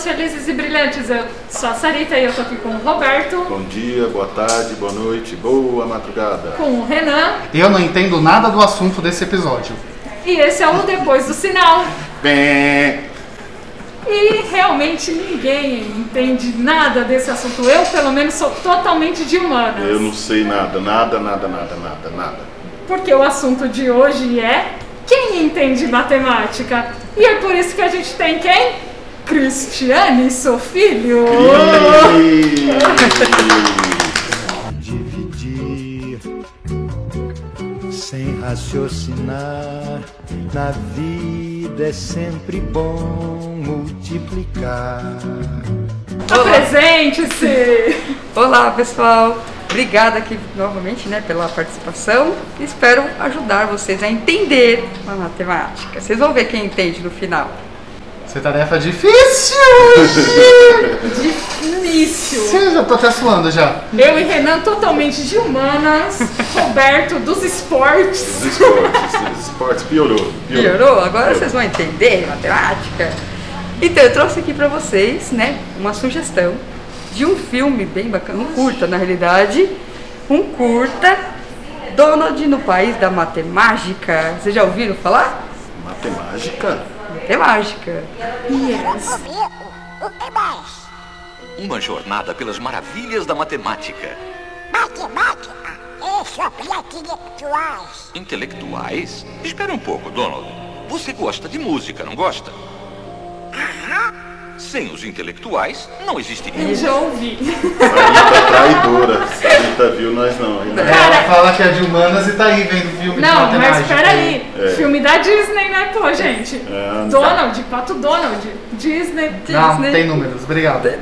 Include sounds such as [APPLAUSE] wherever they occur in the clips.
pessoas felizes e brilhantes. Eu sou a Sarita e eu tô aqui com o Roberto, Bom dia, boa tarde, boa noite, boa madrugada. com o Renan Eu não entendo nada do assunto desse episódio. e esse é o Depois do Sinal. Bem, E realmente ninguém entende nada desse assunto. Eu, pelo menos, sou totalmente de humanas. eu não sei nada, nada, nada, nada, nada, nada. Porque o assunto de hoje é quem entende matemática. E é por isso que a gente tem quem? Cristiane Sofilho. dividir sem raciocinar. Na vida é sempre bom multiplicar. Apresente-se! Olá, pessoal. Obrigada aqui novamente, né, pela participação. Espero ajudar vocês a entender a matemática. Vocês vão ver quem entende no final. Essa é tarefa difícil! Difícil. Sim, já tô até suando já. Eu e Renan totalmente de humanas. Roberto dos esportes. Os esportes, os esportes piorou. Piorou? Agora vocês vão entender matemática. Então, eu trouxe aqui pra vocês, né, uma sugestão de um filme bem bacana, um curta na realidade, um curta Donald no País da Matemática. Vocês já ouviram falar? Matemática? Matemática. O que mais? Uma jornada pelas maravilhas da matemática. Matemática é sobre intelectuais. Intelectuais? Espere um pouco, Donald. Você gosta de música, não gosta? Sem os intelectuais, não existiria. Eu já ouvi. Sarita traidora. Sarita viu nós não. ainda. Ela fala que é de humanas e tá aí vendo filme de Não, mas matemática. peraí. É. Filme da Disney, né, pô, gente? É, Donald, Pato Donald. Disney. Não, Disney. tem números, obrigado. [LAUGHS]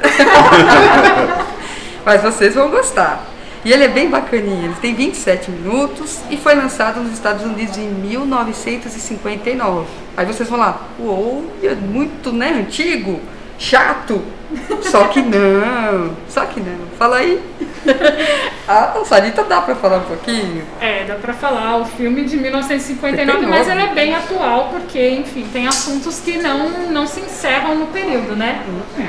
Mas vocês vão gostar. E ele é bem bacaninha, ele tem 27 minutos e foi lançado nos Estados Unidos em 1959. Aí vocês vão lá, uou, é muito, né, antigo, chato. Só que não, só que não. Fala aí. [LAUGHS] Ah, a Sarita dá pra falar um pouquinho? É, dá pra falar, o filme de 1959, 59. mas ele é bem atual, porque, enfim, tem assuntos que não, não se encerram no período, né?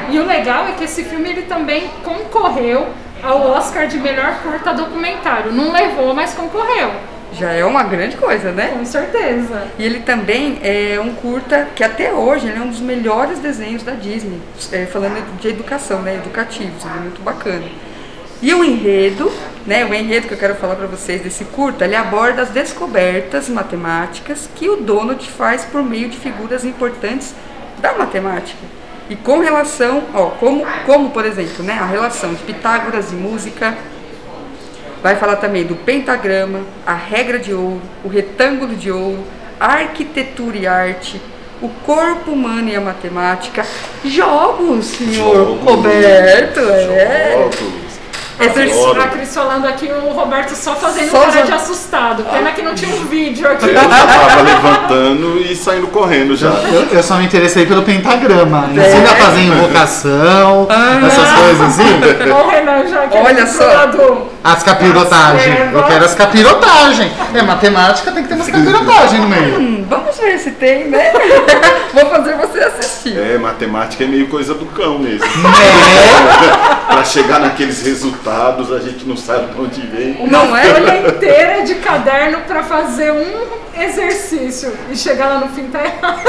E o legal é que esse filme ele também concorreu ao Oscar de melhor curta documentário. Não levou, mas concorreu, Já é uma grande coisa, né? com certeza. E ele também é um curta que até hoje ele é um dos melhores desenhos da Disney, é, falando de educação, né, educativos, ele é muito bacana. E o enredo, né, o enredo que eu quero falar para vocês desse curta, ele aborda as descobertas matemáticas que o Donald faz por meio de figuras importantes da matemática. E com relação, ó, como, como por exemplo, né, a relação de Pitágoras e música, Vai falar também do pentagrama, a regra de ouro, o retângulo de ouro, a arquitetura e arte, o corpo humano e a matemática, jogos, senhor Jogos. Roberto, é. Jogos. A Cris, Adoro. a Cris falando aqui, o Roberto só fazendo Só cara zo- de assustado. Pena que não tinha um vídeo aqui. Eu já tava levantando e saindo correndo já. Eu, eu só me interessei pelo pentagrama. É. Ensina a fazer invocação, Ah. essas coisas assim. O Renan já aqui. Olha só. As capirotagens. Eu quero as capirotagens. É matemática, tem que ter umas capirotagens no meio. Hum, vamos ver se tem, né? [LAUGHS] Vou fazer você assistir. É, matemática é meio coisa do cão mesmo. É. [LAUGHS] pra chegar naqueles resultados, a gente não sabe de onde vem. Não é? folha inteira de caderno pra fazer um exercício e chegar lá no fim tá errado.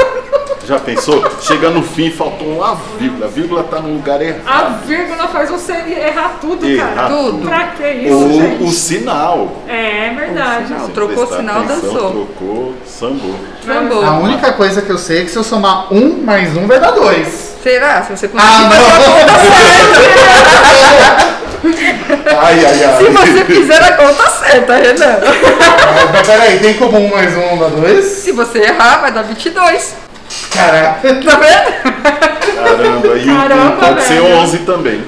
Já pensou? Chega no fim, faltou uma vírgula. A vírgula tá no lugar errado. A vírgula faz você errar tudo, Errar cara. tudo. Pra que isso, Ou gente? o sinal. É verdade. O sinal. Trocou o sinal, atenção, dançou. Trocou, sambou. Trambolho. A única coisa que eu sei é que se eu somar um mais um vai dar dois. Será? Se você conseguir Ah, fazer a conta certa. Ai, ai, ai. Se você fizer a conta certa, Renan. Ah, Mas peraí, tem como um mais um dá dois? Se você errar, vai dar 22. Caraca. Tá vendo? Caramba, e Caramba, um pode ser velho. 11 também.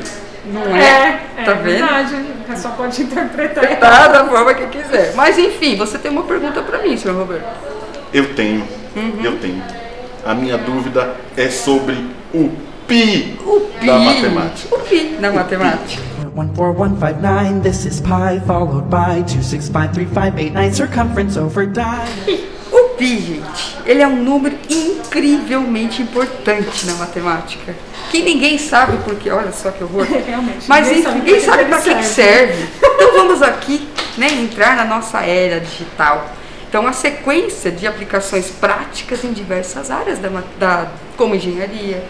Não É, é Tá vendo? verdade. A pessoa pode interpretar. Tá da forma que quiser. Mas enfim, você tem uma pergunta pra mim, senhor Roberto. Eu tenho, Uhum. eu tenho. A minha dúvida é sobre o pi, O pi. da matemática. O pi da matemática. 14159, this is pi, followed by 2653589, circumference over diameter. Pi gente, ele é um número incrivelmente importante na matemática. Que ninguém sabe porque, olha só que horror. [LAUGHS] Realmente, Mas ninguém sabe ninguém sabe que para que, que serve. [LAUGHS] Então vamos aqui né, entrar na nossa era digital. Então, a sequência de aplicações práticas em diversas áreas, da, da, como engenharia,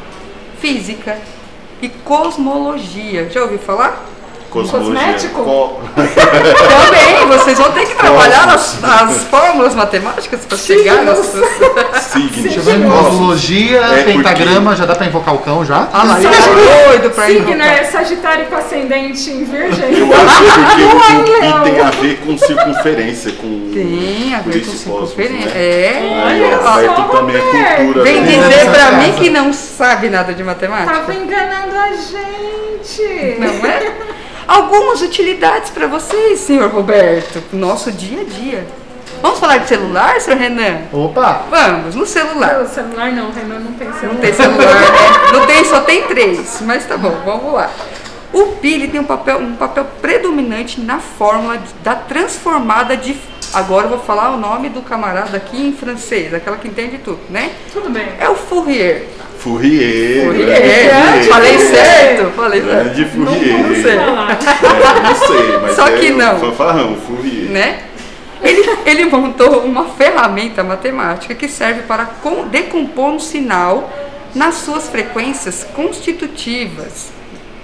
física e cosmologia. Já ouviu falar? Cosmologia. Cosmético? Co- Também, vocês vão ter que trabalhar nas, nas fórmulas matemáticas para chegar nas suas... Signo. Deixa eu ver, Cosmologia, É, porque- pentagrama, já dá pra invocar o cão já? Ah lá, eu tô doido pra Signo é Sagitário com ascendente em Virgem. Eu acho que porque o pi tem a ver com circunferência, com. Tem a ver com cosmos, circunferência. né? É. Olha só, também é cultura. Vem né? dizer pra Nessa mim que não sabe nada de matemática. Tava enganando a gente. Não é? Algumas utilidades para vocês, senhor Roberto, pro nosso dia a dia. Vamos falar de celular, senhor Renan? Opa! Vamos, no celular. O celular não, Renan não tem celular. Não tem celular, né? Não tem, só tem três. Mas tá bom, vamos lá. O pi ele tem um papel, um papel predominante na fórmula da transformada de. Agora eu vou falar o nome do camarada aqui em francês, aquela que entende tudo, né? Tudo bem. É o Fourier. Fourier. Fourier. Falei Fourier. certo? Falei certo. Grande Fourier. Não sei. Falar. É, não sei, mas Só é que o não. fanfarrão, Fourier. né? Ele, ele montou uma ferramenta matemática que serve para com- decompor um sinal nas suas frequências constitutivas.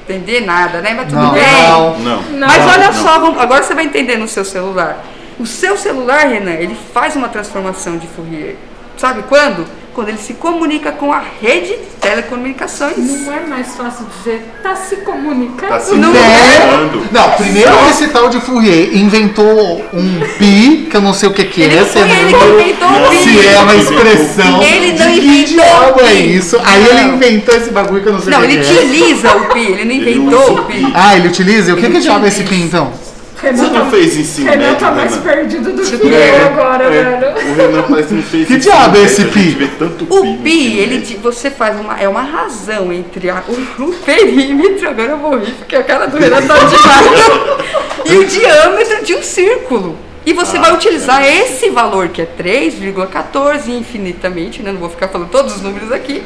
Entender nada, né? Mas tudo Não, bem. não. Não. Mas Não, olha não. só, vamos- agora você vai entender no seu celular. O seu celular, Renan, ele faz uma transformação de Fourier. Sabe quando? Quando ele se comunica com a rede de telecomunicações. Não é mais fácil dizer, tá se comunicando? Tá se Não comunicando. Não, primeiro que esse tal de Fourier inventou um pi, que eu não sei o que, que Ele é, não foi ele que lembra? inventou o Se pi. é uma expressão. Ele não que inventou o é isso? Aí ele Não. inventou esse bagulho que eu não sei Não, o que ele que é. utiliza o pi, ele não Ele inventou usa o pi. Ah, ele utiliza? E o que que diabo é esse pi então? Você Renan não tá- fez ensino Renan médio, tá mais Renan? perdido do que É, eu agora, é. velho. O Renan parece que não fez Que ensino diabo é médio, esse a gente pi? vê tanto O no pi, ele, médio. você faz uma, é uma razão entre a- o, o perímetro, agora eu vou rir porque a cara do Renan tá [LAUGHS] demais, e o diâmetro de um círculo. E você Ah, vai utilizar esse valor que é 3,14 infinitamente, né? não vou ficar falando todos os números aqui.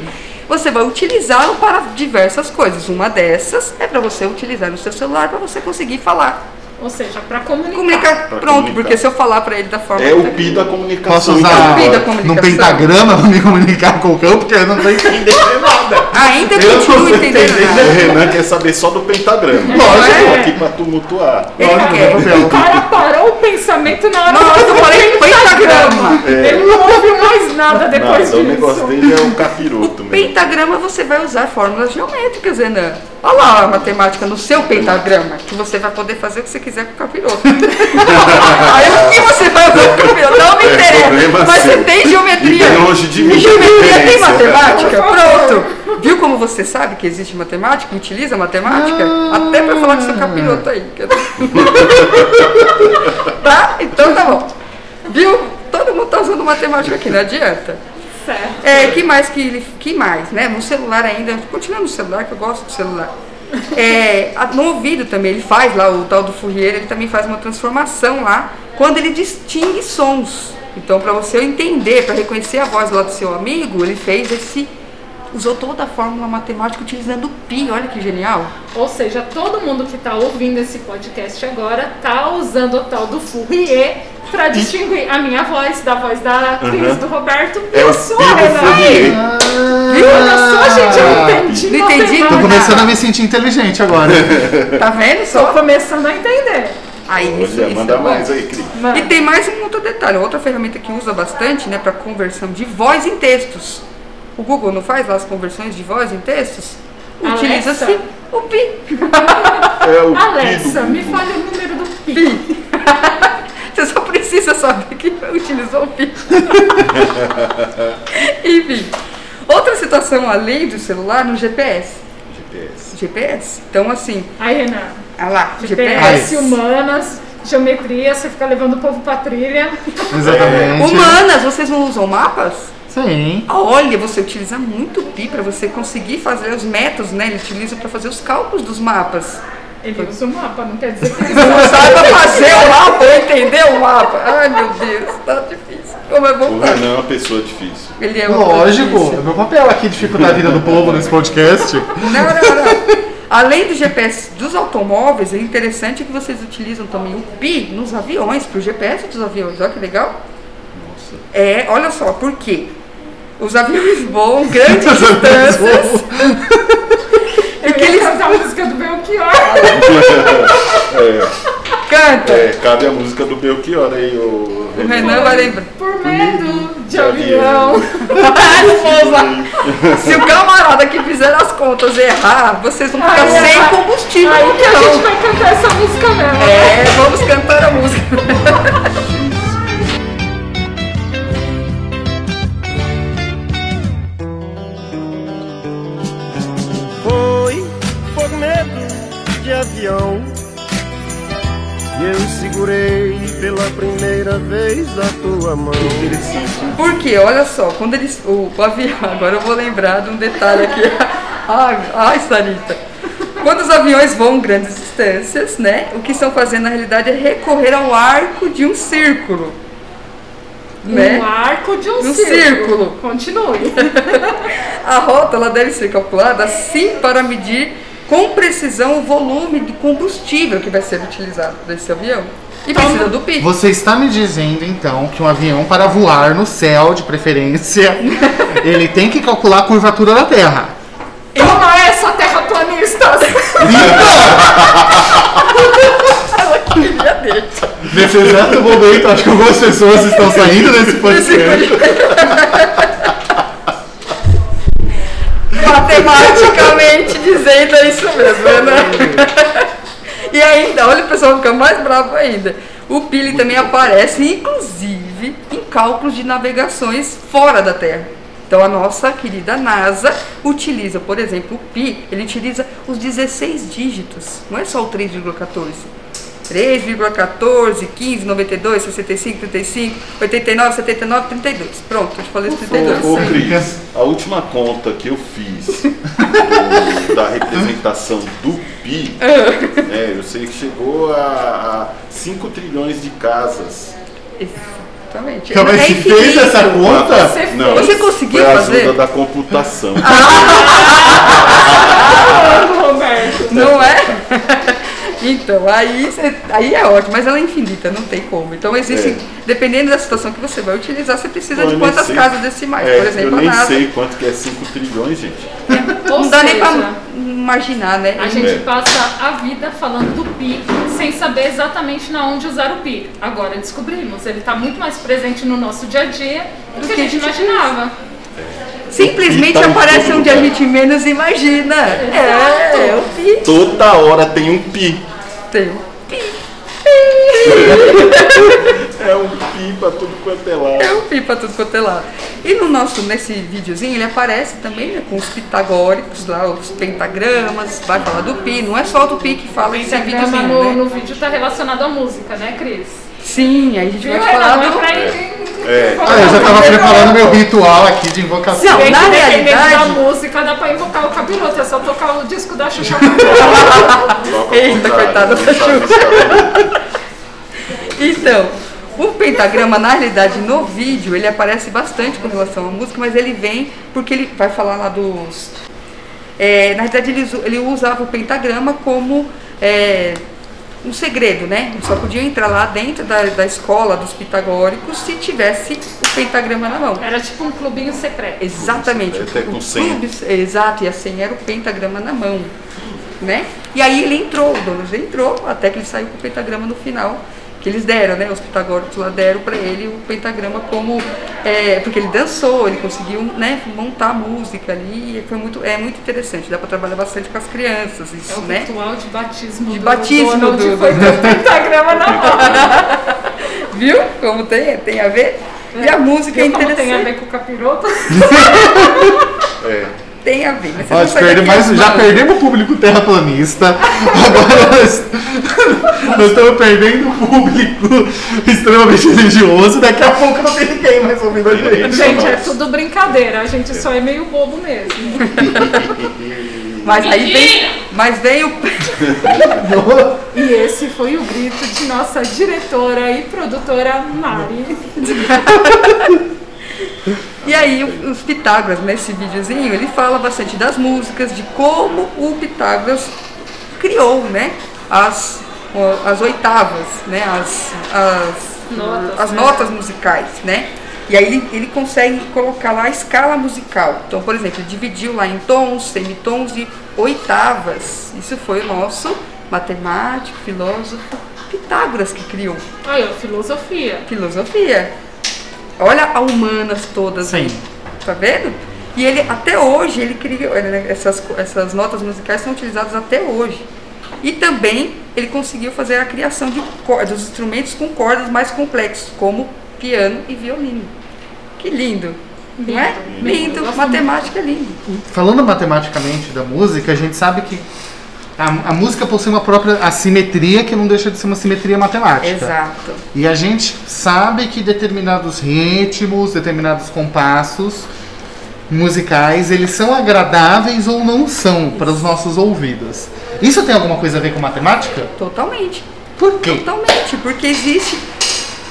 Você vai utilizá-lo para diversas coisas. Uma dessas é para você utilizar no seu celular para você conseguir falar. Ou seja, pra comunicar. Comunicar, Pra pronto, comunicar. porque se eu falar para ele da forma É o pi da comunicação. Posso usar pi da comunicação. num pentagrama pra me comunicar com o cão, porque eu não tô entendendo nada. Ainda Eu não continuo entendendo entendendo. nada. O Renan quer saber só do pentagrama. Lógico. Eu tô aqui pra tumultuar. Ele Lógico, quer. O cara parou o pensamento na hora que eu falei pentagrama. Ele não ouviu mais nada depois Nada, o negócio disso. dele é o capiroto. Pentagrama você vai usar fórmulas geométricas, Renan. Olha lá a matemática no seu pentagrama, que você vai poder fazer o que você quiser com o capiroto. [LAUGHS] Aí o que você vai fazer com o capiroto? Não me É interessa. problema Mas você tem geometria. E bem longe de mim. E geometria tem matemática? Pronto. Viu como você sabe que existe matemática? Utiliza matemática? Até pra falar com seu capiroto aí. [LAUGHS] tá? Então tá bom. Viu? Todo mundo tá usando matemática aqui, não adianta. Certo. É, que mais que ele. Que mais, né? No celular ainda, continuando no celular, que eu gosto do celular. É, no ouvido também, ele faz lá, o tal do Fourier, ele também faz uma transformação lá, quando ele distingue sons. Então, para você entender, para reconhecer a voz lá do seu amigo, ele fez esse. Usou toda a fórmula matemática utilizando o pi, olha que genial. Ou seja, todo mundo que tá ouvindo esse podcast agora tá usando o tal do Fourier pra distinguir a minha voz da voz da Cris, Uhum. do Roberto e É a sua. Fourier. Viu? Olha só, gente, eu entendi. Não entendi. Tô começando a me sentir inteligente agora. [LAUGHS] Tá vendo Tô só? começando a entender. Aí, isso, Olha, isso manda é bom. mais aí, Cris. E tem mais um outro detalhe, outra ferramenta que usa bastante, né, para conversão de voz em textos. O Google não faz lá as conversões de voz em textos? Utiliza-se o pi. [LAUGHS] É o pi Alexa, do me fale o número do pi. [LAUGHS] Você só precisa saber que [LAUGHS] utilizou o pi. Enfim, outra situação além do celular no GPS. GPS. GPS. Então assim, Aí, Renan, olha lá, GPS, GPS. humanas, geometria, você fica levando o povo pra trilha. Exatamente. Humanas, vocês não usam mapas? Sim. Olha, você utiliza muito o pi para você conseguir fazer os métodos, né? Ele utiliza para fazer os cálculos dos mapas. Ele usa o mapa, não quer dizer que [LAUGHS] ele Não sabe. saiba fazer o mapa entender o mapa. Ai, meu Deus, tá difícil. Como é O voltar? Renan pessoa difícil. Ele é uma Lógico, é meu papel aqui dificultar a vida do povo nesse podcast. Não, não, não. Além do GPS dos automóveis, é interessante que vocês utilizam também o PI nos aviões, para o GPS dos aviões. Olha que legal. É, olha só, por quê? Os aviões voam grandes [LAUGHS] distâncias. Ia eles cantar a música do Belchior. [LAUGHS] cantam. É, cabe a música do Belchior aí, o O Renan vai lembrar. Por medo de de avião. [LAUGHS] Se o camarada que fizer as contas errar, vocês vão ficar Aí, sem combustível Aí que a gente vai cantar essa música mesmo. É, vamos cantar a música. De avião que eu segurei pela primeira vez a tua mão. Porque, olha só, quando eles. O, o avião. [LAUGHS] Agora eu vou lembrar de um detalhe aqui. [LAUGHS] Ai, ai, Sarita. Quando os aviões voam grandes distâncias, né? O que estão fazendo na realidade é recorrer ao arco de um círculo. Né? Um arco de um, Um círculo. círculo. Continue. [LAUGHS] A rota ela deve ser calculada assim para medir com precisão o volume de combustível que vai ser utilizado desse avião. E precisa do PIB. Você está me dizendo então que um avião para voar no céu, de preferência, [LAUGHS] ele tem que calcular a curvatura da Terra. Toma essa, terraplanistas! [LAUGHS] Nesse exato momento, acho que algumas pessoas estão saindo desse podcast. Matematicamente dizendo é isso mesmo, né? E ainda, olha o pessoal fica mais bravo ainda. O Pili também aparece, inclusive, em cálculos de navegações fora da Terra. Então a nossa querida NASA utiliza, por exemplo, o Pi, ele utiliza os 16 dígitos, não é só o 3,14. 3,14, 15, 92, 65, 35, 89, 79, 32. Pronto, eu te falei os 32. Ô, ô Cris, a última conta que eu fiz [LAUGHS] do- da representação do PI, é, eu sei que chegou a, 5 trilhões de casas. Exatamente. Calma É você fez essa conta? Você Não, Você conseguiu foi a fazer? ajuda da computação. [LAUGHS] Roberto. Não é? [LAUGHS] Então, aí, cê- aí é ótimo, mas ela é infinita, não tem como. Então, existe, É. dependendo da situação que você vai utilizar, você precisa de eu nem quantas sei. casas decimais. É, Por exemplo, eu a nem NASA. sei quanto que é 5 trilhões, gente. Ou Não dá nem seja, pra imaginar, né? A gente É. passa a vida falando do pi sem saber exatamente na onde usar o pi. Agora descobrimos, ele está muito mais presente no nosso dia a dia do que a gente imaginava. Simplesmente Tá aparece onde a gente menos imagina. É, é o pi. Toda hora tem um pi. Tem o É um pi pra tudo quanto é lado. É o pi pra tudo quanto é lado. E no nosso, nesse videozinho, ele aparece também né, com os pitagóricos lá, os pentagramas, vai falar do pi. Não é só do pi que fala esse Pentagrama videozinho, no, né? no vídeo está relacionado à música, né, Cris? Sim, aí a gente Viu, vai falar? Não do... é pra ir. É. Ah, eu já tava preparando meu ritual aqui de invocação. Não, na dependendo da realidade- música dá pra invocar o capiroto, é só tocar o disco da Xuxa. Eita, coitada não da escrever. Então, o pentagrama, na realidade, no vídeo, ele aparece bastante com relação à música, mas ele vem porque ele vai falar lá dos. é, na realidade, ele, ele usava o pentagrama como é, um segredo, né? Ele só podia entrar lá dentro da, da escola dos pitagóricos se tivesse o pentagrama na mão. Era tipo um clubinho secreto. Exatamente. Até o- com o senha. exato, e a senha era o pentagrama na mão. Né? E aí ele entrou, o dono entrou, até que ele saiu com o pentagrama no final. Que eles deram, né? Os pitagóricos lá deram para ele o pentagrama como. é, porque ele dançou, ele conseguiu né, montar a música ali. e Foi muito, é muito interessante, dá para trabalhar bastante com as crianças, É isso, o né? ritual de batismo De do batismo do- foi do- o pentagrama na mão. [LAUGHS] Viu como tem, tem a ver? E a música é Viu como interessante. tem a ver com o capiroto? [LAUGHS] [LAUGHS] É. Tem a ver. Mas você Ó, não já perdemos, já o público terraplanista. [LAUGHS] Agora nós, nós estamos perdendo o público extremamente religioso. Daqui a pouco não tem ninguém mais ouvindo a gente. Gente, é tudo brincadeira, a gente só é meio bobo mesmo. [LAUGHS] Mas aí vem, mas vem o. [LAUGHS] E esse foi o grito de nossa diretora e produtora Mari. E aí os Pitágoras, nesse videozinho, ele fala bastante das músicas, de como o Pitágoras criou, né? As, as oitavas, né? As, as, Notas, as né? notas musicais, né? E aí ele, ele consegue colocar lá a escala musical. Então, por exemplo, ele dividiu lá em tons, semitons e oitavas. Isso foi o nosso matemático, filósofo Pitágoras que criou. Aí, ó, filosofia. Filosofia. Olha a humanas todas Sim. aí. Tá vendo? E ele, até hoje, ele criou. né, Essas, essas notas musicais são utilizadas até hoje. E também ele conseguiu fazer a criação de dos instrumentos com cordas mais complexos, como piano e violino. Que lindo! Não é? Lindo. Lindo, matemática é lindo. Falando matematicamente da música, a gente sabe que a, a música possui uma própria assimetria que não deixa de ser uma simetria matemática. Exato. E a gente sabe que determinados ritmos, determinados compassos musicais, eles são agradáveis ou não são para os nossos ouvidos. Isso tem alguma coisa a ver com matemática? Totalmente. Por quê? Totalmente, porque existe.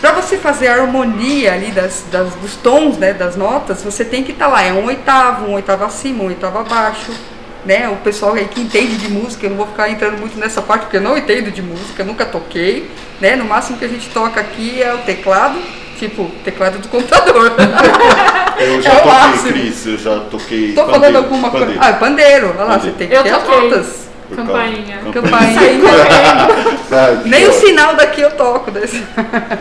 Para você fazer a harmonia ali das, das- dos tons, né, das notas, você tem que estar lá. É um oitavo, um oitavo acima, um oitavo abaixo. Né? O pessoal aí que entende de música, eu não vou ficar entrando muito nessa parte porque eu não entendo de música, nunca toquei. Né? No máximo que a gente toca aqui é o teclado, tipo, teclado do computador. [LAUGHS] Eu já É o toquei, máximo. Cris, eu já toquei. Tô falando pandeiro, alguma coisa. pandeiro. Ah, pandeiro. Olha lá, você Pandeiro. tem que Eu ter as notas. Campainha. Campainha. Correndo. Ah, [LAUGHS] Nem o sinal daqui eu toco. Desse.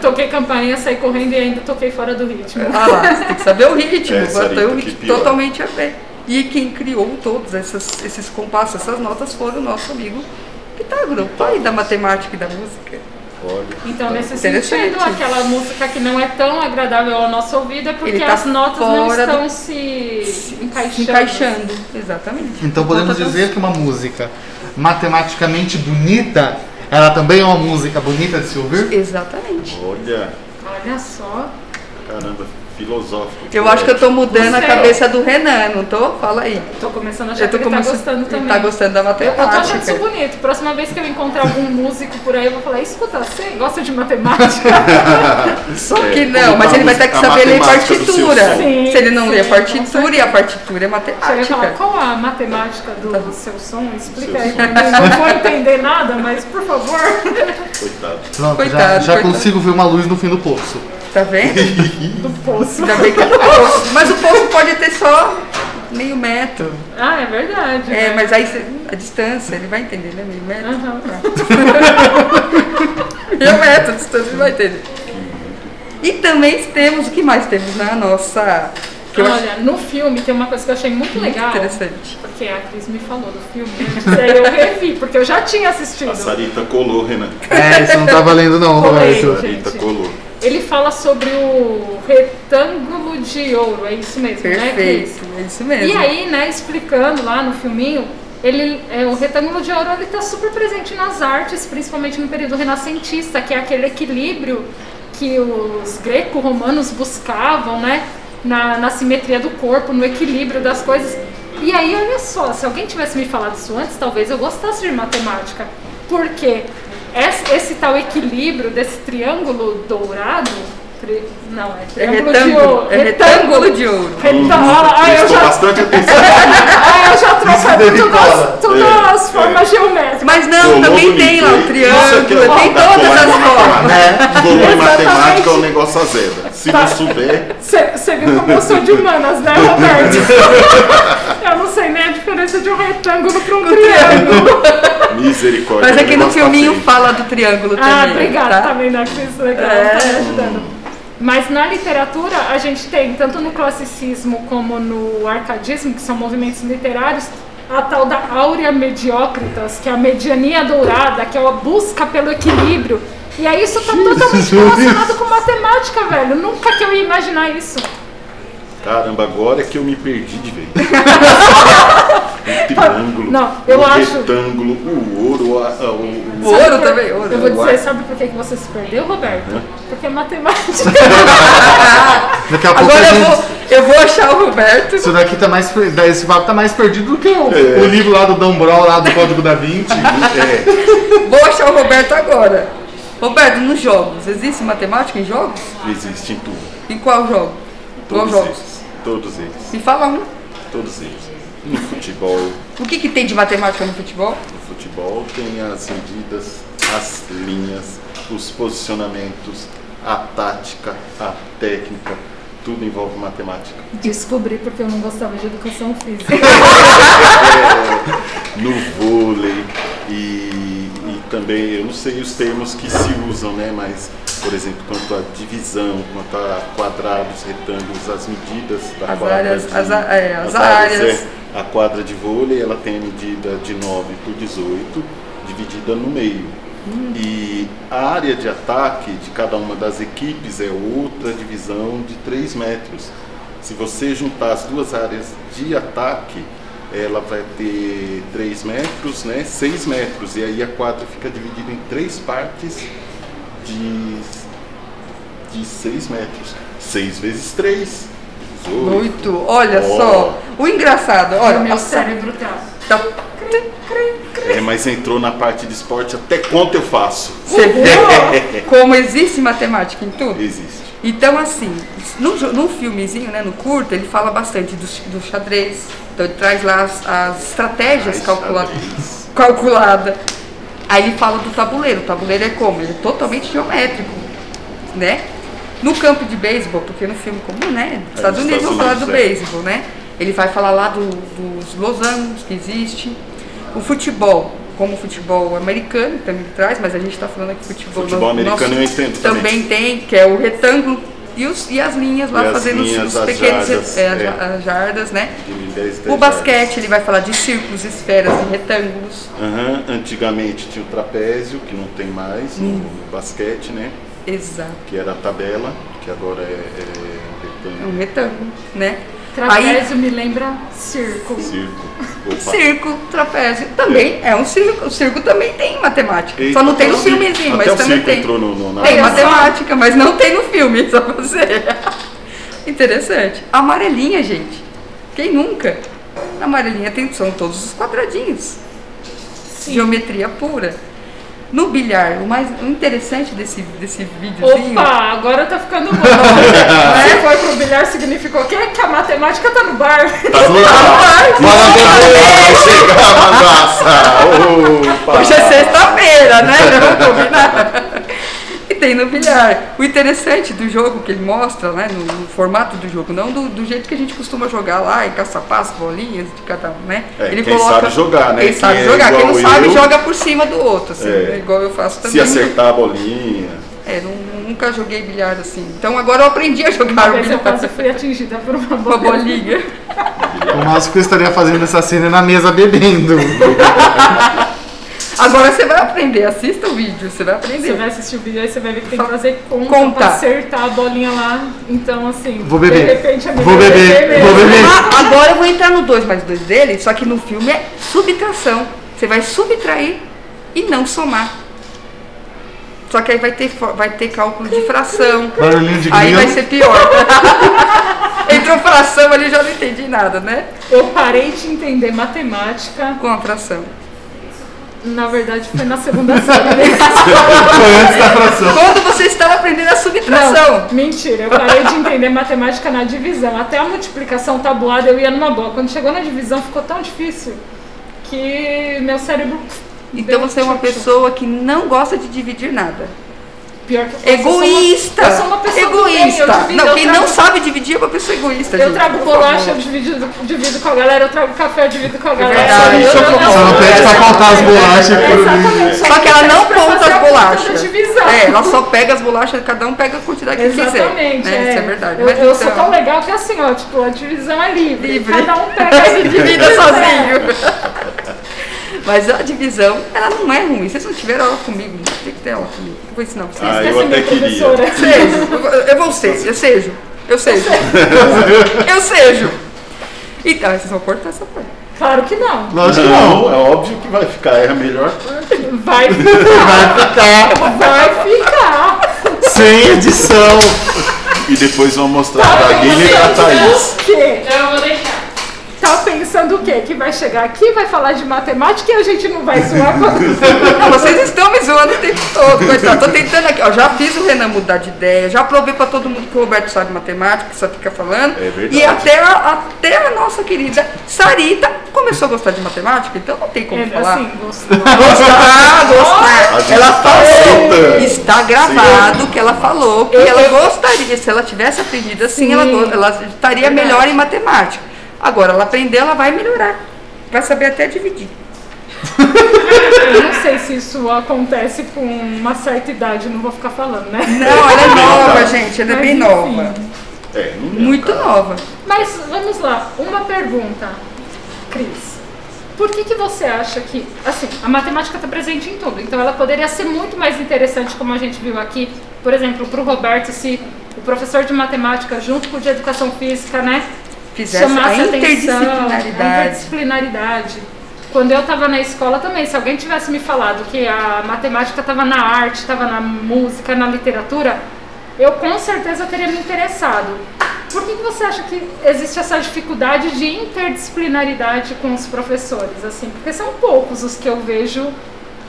Toquei campainha, saí correndo e ainda toquei fora do ritmo. Ah lá, você tem que saber o ritmo, É, que ritmo pior. totalmente a ver. E quem criou todos essas, esses compassos, essas notas, foi o nosso amigo Pitágoras, o pai da matemática e da música. Olha. Então, nesse sentido, aquela música que não é tão agradável ao nosso ouvido é porque tá as notas não estão do- se encaixando. Se encaixando, exatamente. Então podemos dizer que uma música matematicamente bonita, ela também é uma música bonita de se ouvir? Exatamente. Olha, Olha só. caramba, filosófico. Eu acho que eu tô mudando a cabeça do Renan, não tô? Fala aí. Tô começando a achar Eu tô que ele tá gostando ele também. tá gostando da Eu, eu tô achando isso matemática. bonito. Próxima vez que eu encontrar algum músico por aí, eu vou falar, escuta, você gosta de matemática? [LAUGHS] Só É, que como não, mas tá ele vai ter que saber ler matemática partitura. Sim, Se ele não sim, ler partitura, e a partitura é Você vai falar, matemática. qual a matemática do seu som? Explica Seu aí. Não vou entender nada, mas por favor. Coitado. Pronto, Coitado, já, já coitado. consigo ver uma luz no fim do poço. Tá vendo? [LAUGHS] Do poço. Ainda bem que é no poço. Mas o poço pode ter só meio metro. Ah, é verdade. É, né? mas aí cê- a distância, ele vai entender, né? Meio metro. Aham. [LAUGHS] Meio metro a distância, ele vai entender. E também temos, o que mais temos na nossa. Que eu acho Olha, no filme tem uma coisa que eu achei muito legal. interessante. Porque a Cris me falou do filme e aí eu revi, porque eu já tinha assistido. A Sarita colou, Renan. É, isso não tá valendo não, Colei. Roberto. A Sarita colou. Ele fala sobre o retângulo de ouro, é isso mesmo, né? Perfeito, é isso mesmo. E aí, né, explicando lá no filminho, ele, é, o retângulo de ouro ele está super presente nas artes, principalmente no período renascentista, que é aquele equilíbrio que os greco-romanos buscavam, né, na, na simetria do corpo, no equilíbrio das coisas. E aí, olha só, se alguém tivesse me falado isso antes, talvez eu gostasse de matemática, porque esse, esse tal equilíbrio desse triângulo dourado, não, é É triângulo de retângulo, ouro, é retângulo de ouro. Retângulo, ah, eu Prestou já bastante [LAUGHS] atenção. ah, eu já trouxe tudo decola. as, É, as formas geométricas. Mas não, também tem lá o é triângulo, é tem da todas as de formas. em [LAUGHS] Exatamente. matemática, o negócio azeda. Se Tá. não souber, Você viu como eu sou de humanas, né, Roberto? [LAUGHS] eu não sei nem a diferença de um retângulo para um triângulo. Misericórdia. Mas aqui no tá filminho feio. fala do triângulo também. Ah, obrigada, tá? tá vendo? Cris? Legal, É. tá me ajudando. Mas na literatura a gente tem, tanto no classicismo como no arcadismo, que são movimentos literários, a tal da áurea mediocritas, que é a mediania dourada, que é a busca pelo equilíbrio. E aí isso tá totalmente relacionado com matemática, velho. Nunca que eu ia imaginar isso. Caramba, agora é que eu me perdi de vez. O [LAUGHS] triângulo, Não, eu o acho- retângulo, o ouro, a- a- o, O ouro por- também, ouro. Eu vou dizer, sabe por que que você se perdeu, Roberto? Porque é matemática. [LAUGHS] Daqui a pouco Agora a eu gente... vou, eu vou achar o Roberto. Isso daqui tá mais. Esse papo tá mais perdido do que o, É. o livro lá do Dan Brown, lá do Código da Vinci. [LAUGHS] é, Vou achar o Roberto agora. Roberto, nos jogos, existe matemática em jogos? existe em tudo. Em qual jogo? Todos jogos. eles. Todos eles. Me fala um. Todos eles. No futebol, O que, que tem de matemática no futebol? no futebol tem as medidas, as linhas, os posicionamentos, a tática, a técnica, tudo envolve matemática. Descobri porque eu não gostava de educação física. [LAUGHS] no vôlei e, e também, eu não sei os termos que se usam, né? Mas, por exemplo, quanto à divisão, quanto a quadrados, retângulos, as medidas da As quadra áreas- de, as a- é, as áreas. é. a quadra de vôlei, ela tem a medida de 9 por 18, dividida no meio. Hum. E a área de ataque de cada uma das equipes é outra divisão de 3 metros. Se você juntar as duas áreas de ataque, ela vai ter 3 metros, né? 6 metros. E aí a quadra fica dividida em três partes de, de 6 metros. 6 vezes 3. 18. Muito. Olha Ó. só. O engraçado, olha. o meu a- cérebro tá. tá- É, mas entrou na parte de esporte, até conta eu faço. Você vê [LAUGHS] como existe matemática em tudo? Existe. Então, assim, no, no filmezinho, né, no curto, ele fala bastante do, do xadrez. Então, ele traz lá as, as estratégias calculadas. Aí ele fala do tabuleiro. O tabuleiro é como? Ele é totalmente geométrico, né? No campo de beisebol, porque no filme comum, né? Nos Estados Unidos vão falar do é. beisebol, né? Ele vai falar lá do- dos losangos que existe. O futebol, como o futebol americano também traz, mas a gente está falando aqui futebol, Futebol no- americano eu entendo também tem, que é o retângulo e, os, e as linhas lá E fazendo os- linhas, os, pequenos jardas, é, as, é. ja- as jardas, né? De 10, 10 O basquete ele vai falar de círculos, esferas e retângulos. Aham, Antigamente tinha o trapézio, que não tem mais Hum. no basquete, né? Exato. Que era a tabela, que agora é, é É retângulo, um retângulo, né? Trapézio me lembra circo. circo. [LAUGHS] Opa. Circo, trapézio, também é. um circo. O circo também tem matemática. Eita, só não tem no filmezinho, mas o também circo tem. entrou no, no, na Tem matemática, mas não tem no filme, [LAUGHS] só você. Interessante. Amarelinha, gente. Quem nunca? A amarelinha tem, são todos os quadradinhos. Geometria pura. No bilhar, o mais interessante desse, desse videozinho. Opa, agora tá ficando bom. [LAUGHS] Se foi pro bilhar, significou o quê? Que a matemática tá no bar. Tá no ar. [LAUGHS] Vai chegar a mandaça. Opa. Hoje é sexta-feira, né? Vamos combinar. Tem no bilhar. O interessante do jogo que ele mostra, né? No, no formato do jogo, não do, do jeito que a gente costuma jogar lá e caçapar as bolinhas de cada um, né? É, ele quem sabe jogar, né? Quem sabe Quem é jogar. Quem não igual sabe, eu- joga por cima do outro, assim, É. né? igual eu faço também. Se acertar a bolinha. É, não- nunca joguei bilhar assim. Então agora eu aprendi a jogar Uma o vez eu bilhar quase fui atingida por uma com a bolinha. bolinha. O máximo que eu estaria fazendo essa cena é na mesa bebendo. [LAUGHS] Agora você vai aprender, assista o vídeo, você vai aprender. Você vai assistir o vídeo aí você vai ver que tem que fazer conta, Conta. pra acertar a bolinha lá. Então, assim, Vou beber. de repente é melhor Vou beber, mesmo. vou beber. Ah, agora eu vou entrar no 2 mais 2 dele, só que no filme é subtração. Você vai subtrair e não somar. Só que aí vai ter, vai ter cálculo de fração. Barulhinho de Aí vai ser pior. [LAUGHS] Entrou fração ali, já não entendi nada, né? Eu parei de entender matemática, Com a fração. Na verdade foi na segunda [LAUGHS] série. Foi antes da fração. Quando você estava aprendendo a subtração. Não, mentira, eu parei de entender matemática na divisão. Até a multiplicação tabuada eu ia numa boa. Quando chegou na divisão ficou tão difícil que meu cérebro. Então você é uma pessoa que não gosta de dividir nada. Pior que eu sou uma- Egoísta! Eu sou uma pessoa do bem, eu egoísta! divido, não, eu quem trago- não sabe dividir é uma pessoa egoísta. Eu gente, trago bolacha, eu divido, divido com a galera, eu trago café, eu divido com a galera. verdade, eu, isso é eu, bom. Só não pede pra contar as bolachas É, exatamente, Só que ela não conta as bolachas. É, ela só pega as bolachas, cada um pega a quantidade que Exatamente, quiser. Né? é. Isso é verdade. Eu, Mas eu então, sou tão legal que assim, ó, tipo, a divisão é livre. Livre. Cada um pega [LAUGHS] e divida quiser. sozinho. [LAUGHS] Mas a divisão, ela não é ruim. Vocês não tiveram aula comigo, tem que ter aula comigo. [LAUGHS] Eu vou ensinar vocês. Ah, eu até queria. Sejo. Eu- Eu vou ser, eu sejo. Eu sejo. Eu sejo. Então, vocês vão cortar essa parte. Claro que não. Lógico que não. Não, é óbvio que vai ficar, é a melhor parte. Vai [LAUGHS] ficar. Vai ficar. Sem edição. E depois vão mostrar pra Guilherme e pra Thaís. Então eu vou deixar. Tava pensando o quê? Que vai chegar aqui, vai falar de matemática e a gente não vai zoar quando... [LAUGHS] Vocês estão me zoando o tempo todo, coitado. Tô tentando aqui, ó. Já fiz o Renan mudar de ideia, já provei pra todo mundo que o Roberto sabe matemática, que só fica falando. É verdade. E até a, até a nossa querida Sarita começou a gostar de matemática, então não tem como É, falar. assim, gostou. Gostar, A gostar. Ela tá falou, está gravado que ela falou que Eu- ela eu- gostaria, se ela tivesse aprendido assim, Sim. ela, ela estaria Verdade. melhor em matemática. Agora, ela aprendeu, ela vai melhorar. Vai saber até dividir. Eu não sei se isso acontece com uma certa idade, não vou ficar falando, né? Não, ela é nova, gente, ela é Mas, bem enfim. nova. É, não é Muito cara. nova. Mas vamos lá, uma pergunta, Cris. Por que, que você acha que, assim, a matemática está presente em tudo, então ela poderia ser muito mais interessante, como a gente viu aqui, por exemplo, para o Roberto, se o professor de matemática, junto com o de educação física, né, Fizesse chamasse a interdisciplinaridade. interdisciplinaridade. Quando eu estava na escola também, se alguém tivesse me falado que a matemática estava na arte, estava na música, na literatura, eu com certeza teria me interessado. Por que, que você acha que existe essa dificuldade de interdisciplinaridade com os professores? Assim, porque são poucos os que eu vejo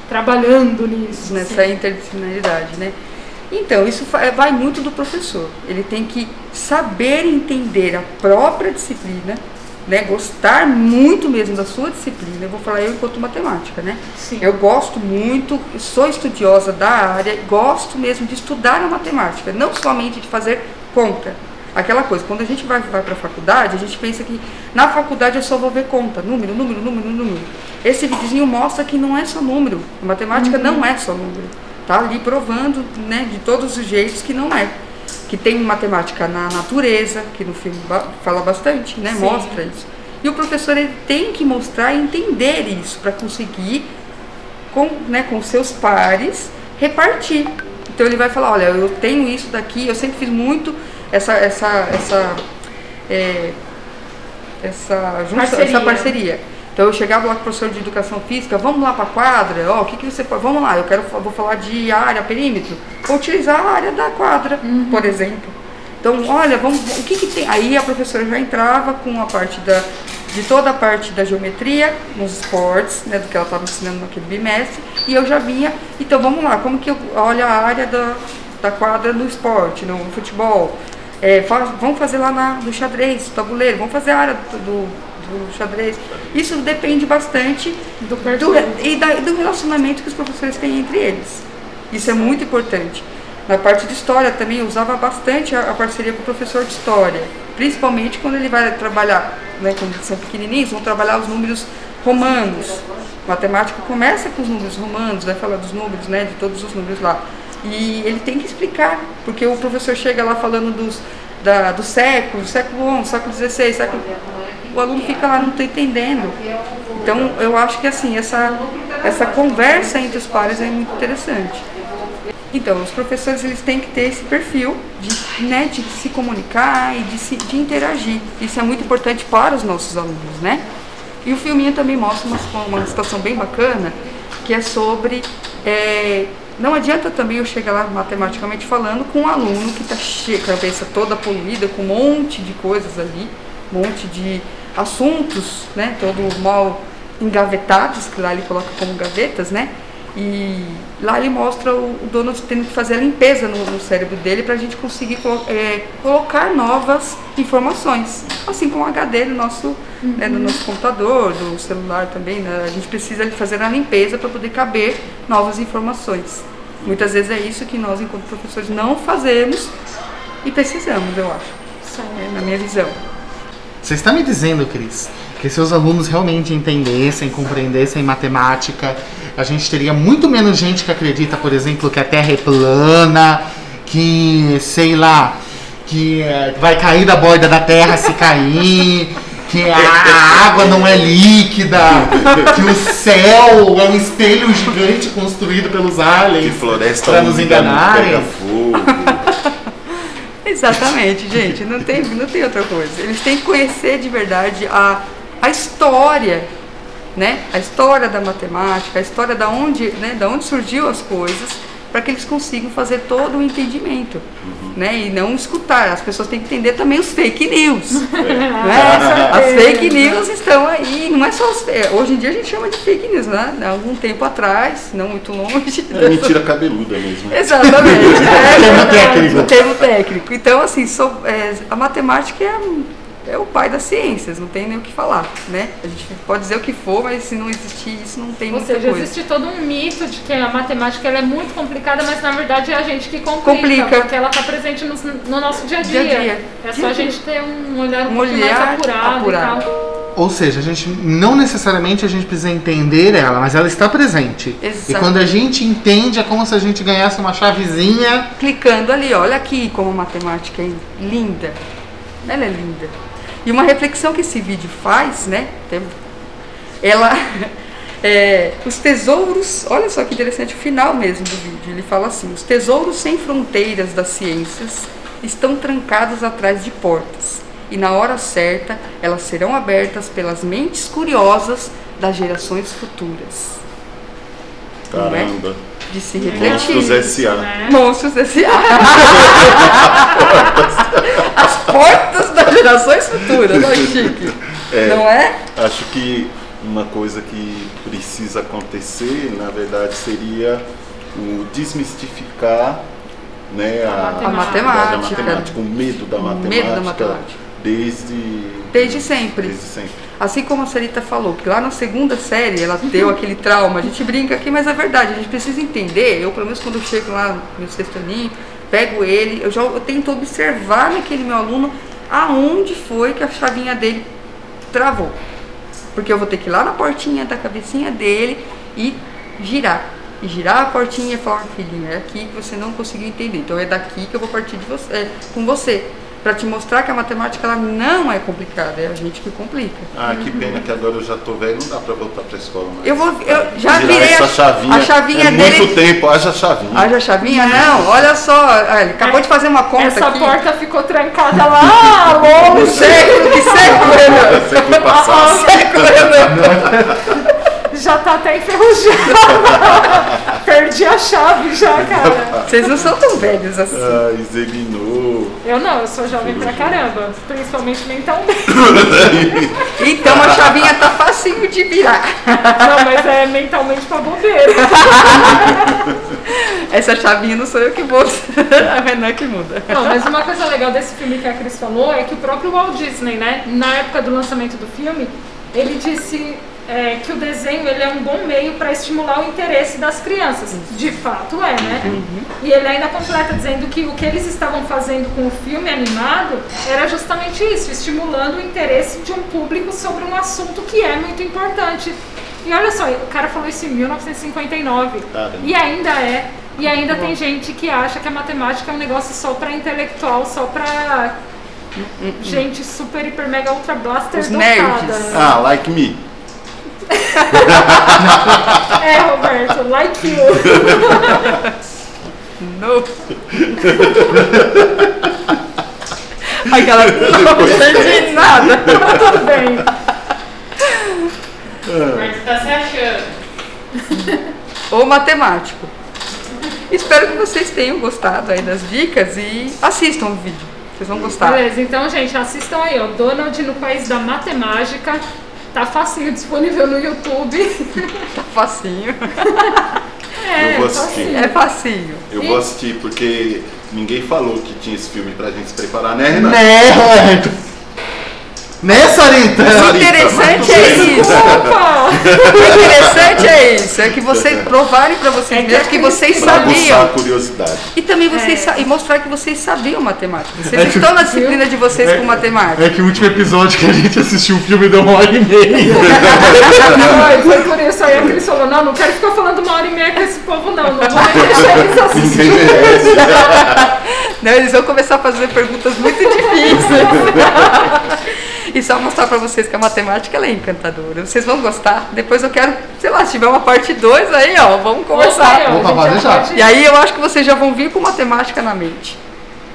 trabalhando nisso. nessa assim. interdisciplinaridade, né? Então, isso vai muito do professor. Ele tem que saber entender a própria disciplina, né? Gostar muito mesmo da sua disciplina. Eu vou falar eu enquanto matemática, né? Sim. Eu gosto muito, sou estudiosa da área, gosto mesmo de estudar a matemática, não somente de fazer conta. Aquela coisa, quando a gente vai, vai para a faculdade, a gente pensa que na faculdade eu só vou ver conta, número, número, número, número. Esse videozinho mostra que não é só número, a matemática não é só número. Tá ali provando, né, de todos os jeitos que não é. Que tem matemática na natureza, que no filme fala bastante, né, Sim. mostra isso. E o professor ele tem que mostrar e entender isso para conseguir com, né, com seus pares repartir. Então ele vai falar, olha, eu tenho isso daqui, eu sempre fiz muito essa essa essa é, essa, junção, Parceria. essa parceria. Então eu chegava lá com o professor de educação física, vamos lá para a quadra, ó, o que, que você pode. Vamos lá, eu quero vou falar de área, perímetro. Vou utilizar a área da quadra, por exemplo. Então, olha, vamos, o que, que tem? Aí a professora já entrava com a parte da, de toda a parte da geometria nos esportes, né, do que ela estava ensinando naquele bimestre, e eu já vinha, então vamos lá, como que eu olho a área da, da quadra no esporte, no futebol? É, faz- vamos fazer lá na, no xadrez, tabuleiro, vamos fazer a área do, do, do xadrez. Isso depende bastante Do do, e da- do relacionamento que os professores têm entre eles. Isso é muito importante. Na parte de história também eu usava bastante a, a parceria com o professor de história, principalmente quando ele vai trabalhar, né, quando eles são pequenininhos, vão trabalhar os números romanos. Matemática começa com os números romanos, vai falar dos números, né, de todos os números lá. E ele tem que explicar, porque o professor chega lá falando dos, da, do século, século XI, século XVI, século... o aluno fica lá, não está entendendo. Então, eu acho que assim, essa, essa conversa entre os pares é muito interessante. Então, os professores eles têm que ter esse perfil de, né, de se comunicar e de, se, de interagir. Isso é muito importante para os nossos alunos, né? E o filminho também mostra uma, uma situação bem bacana, que é sobre... é, não adianta também eu chegar lá matematicamente falando com um aluno que está cheio, cabeça toda poluída, com um monte de coisas ali, um monte de assuntos, né? Todo mal engavetados, que lá ele coloca como gavetas, né? E lá ele mostra o, o dono tendo que fazer a limpeza no, no cérebro dele para a gente conseguir colo- é, colocar novas informações. Assim como o HD do nosso, né, do nosso computador, do celular também, né? a gente precisa fazer a limpeza para poder caber novas informações. Muitas vezes é isso que nós, enquanto professores, não fazemos e precisamos, eu acho, né, na minha visão. Você está me dizendo, Cris, que se os alunos realmente entendessem, compreendessem matemática, a gente teria muito menos gente que acredita, por exemplo, que a Terra é plana, que, sei lá, que eh, vai cair da borda da Terra se cair, que a, água não é líquida, que o céu é um espelho gigante construído pelos aliens para nos enganarem. Exatamente, gente, não tem, não tem outra coisa. Eles têm que conhecer de verdade a, a história, né? A história da matemática, a história da onde, né, da onde surgiu as coisas, para que eles consigam fazer todo o entendimento. Uhum. Né? E não escutar. As pessoas têm que entender também os fake news. É. né? As fake news estão aí, não é só os, é, hoje em dia a gente chama de fake news, né? Há algum tempo atrás, não muito longe. É mentira cabeluda mesmo. né? Exatamente. é, Termo verdade, técnico. o termo técnico. Então, assim, é, a matemática é, é o pai das ciências, não tem nem o que falar, né? A gente pode dizer o que for, mas se não existir isso, não tem Ou muita seja, coisa. existe todo um mito de que a matemática ela é muito complicada, mas na verdade é a gente que complica, Complica. porque ela está presente no, no nosso dia a dia. Dia a dia. É Dia só a gente ter um olhar um, Um olhar mais apurado, apurado. e tal. Ou seja, a gente não necessariamente a gente precisa entender ela, mas ela está presente. Exato. E quando a gente entende, é como se a gente ganhasse uma chavezinha. Clicando ali, olha aqui como a matemática é linda. Ela é linda. E uma reflexão que esse vídeo faz, né? Ela. [LAUGHS] é, os tesouros, olha só que interessante o final mesmo do vídeo. Ele fala assim: os tesouros sem fronteiras das ciências estão trancados atrás de portas. E na hora certa, elas serão abertas pelas mentes curiosas das gerações futuras. É? Caramba. De se refletir. Monstros S.A. Monstros S.A. As portas das gerações futuras, olha chique. É. Não é? Acho que uma coisa que precisa acontecer, na verdade, seria o desmistificar né, a, A matemática. a matemática, o medo da matemática, medo da matemática. desde Desde sempre. Desde sempre. Assim como a Sarita falou, que lá na segunda série ela deu aquele trauma, a gente brinca aqui, mas é verdade, a gente precisa entender. Eu, pelo menos, quando eu chego lá no meu sexto aninho, pego ele, eu já eu tento observar naquele meu aluno aonde foi que a chavinha dele travou. Porque eu vou ter que ir lá na portinha da cabecinha dele e girar. E girar a portinha e falar, filhinho, é aqui que você não conseguiu entender. Então é daqui que eu vou partir de você, é, com você. Pra te mostrar que a matemática ela não é complicada, é a gente que complica. Ah, que pena que agora eu já tô velho, não dá pra voltar pra escola mais. Eu vou, eu já virei essa a, chavinha, a chavinha é dele. muito tempo, haja chavinha. Haja chavinha? Não, olha só, ele acabou de fazer uma conta Essa aqui. porta ficou trancada lá [LAUGHS] longe. Século, que século, Renan? Século passado. Século, Renan. [LAUGHS] [LAUGHS] Já tá até enferrujada. [LAUGHS] Perdi a chave já, cara. Vocês não são tão velhos assim. Ah, examinou. Eu não, eu sou jovem pra caramba. Principalmente mentalmente. [LAUGHS] Então a chavinha tá facinho de virar. Não, mas é mentalmente pra bobeira. Essa chavinha não sou eu que vou, a Renan que muda. Não, mas uma coisa legal desse filme que a Cris falou é que o próprio Walt Disney, né, na época do lançamento do filme, ele disse é, que o desenho ele é um bom meio para estimular o interesse das crianças. De fato é, né? E ele ainda completa dizendo que o que eles estavam fazendo com o filme animado era justamente isso, estimulando o interesse de um público sobre um assunto que é muito importante. E olha só, o cara falou isso em 1959. Caramba. E ainda é. E ainda tem gente que acha que a matemática é um negócio só pra intelectual, só pra gente super, hiper, mega, ultra blaster Os dotada. nerds. Ah, like me. [LAUGHS] É, Roberto, like you. [LAUGHS] No. [LAUGHS] Aquela não entendi nada. Tudo bem. Mas tá se achando. Ou matemático. Espero que vocês tenham gostado aí das dicas e assistam o vídeo. Vocês vão gostar. Beleza, então, gente, assistam aí, ó. Donald no País da Matemática. Tá facinho disponível no YouTube. [LAUGHS] Tá facinho. É, Eu vou assistir. facinho. É facinho. Eu vou assistir porque ninguém falou que tinha esse filme pra gente se preparar, né, Renan? Né, Roberto? [LAUGHS] Né, Sarita? O interessante é isso. [LAUGHS] Opa! O interessante é isso, é que vocês provarem pra vocês É que mesmos que vocês sabiam. curiosidade. E também vocês É. sa- e mostrar que vocês sabiam matemática. Vocês estão na disciplina de vocês com matemática. É que o último episódio que a gente assistiu o filme deu uma hora e meia. [LAUGHS] Foi por isso aí a Cris falou, não, não quero ficar falando uma hora e meia com esse povo não, não vou deixar eles assistirem. [LAUGHS] Não, eles vão começar a fazer perguntas muito difíceis. E só mostrar pra vocês que a matemática ela é encantadora. Vocês vão gostar. Depois eu quero, sei lá, se tiver uma parte 2 aí, ó, vamos conversar. Opa, Opa, pode já deixar. E aí eu acho que vocês já vão vir com matemática na mente.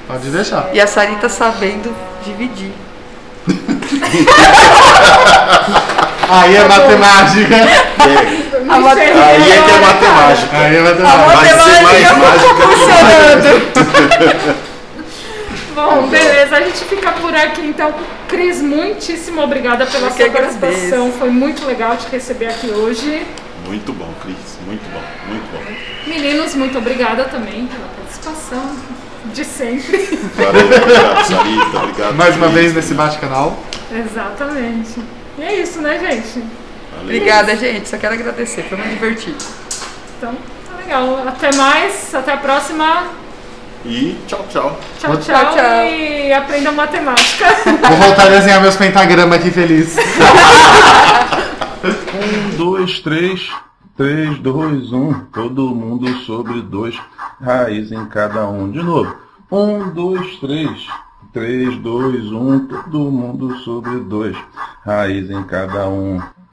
Pode deixar. E a Sarita sabendo dividir. [LAUGHS] Aí é matemática. É, A aí é que é matemática. Aí é A matemática. Vai ser mais matemática mágica que funcionando. [LAUGHS] Bom, beleza, a gente fica por aqui então. Cris, muitíssimo obrigada pela Eu sua participação. Foi muito legal te receber aqui hoje. Muito bom, Cris. Muito bom, muito bom. Meninos, muito obrigada também pela participação de sempre. Valeu, obrigado, Sarita. Obrigado. Mais uma vez nesse bate-canal. Exatamente. E é isso, né, gente? Valeu. Obrigada, gente. Só quero agradecer. Foi muito divertido. Então, tá legal. Até mais, até a próxima. E tchau, tchau. Tchau, tchau, Tchau, tchau. e aprendam matemática. Vou voltar a desenhar meus pentagramas aqui feliz. [LAUGHS] Um, dois, três. Três, dois, um. Todo mundo sobre dois. Raiz em cada um. De novo. Um, dois, três. Três, dois, um. Todo mundo sobre dois. Raiz em cada um.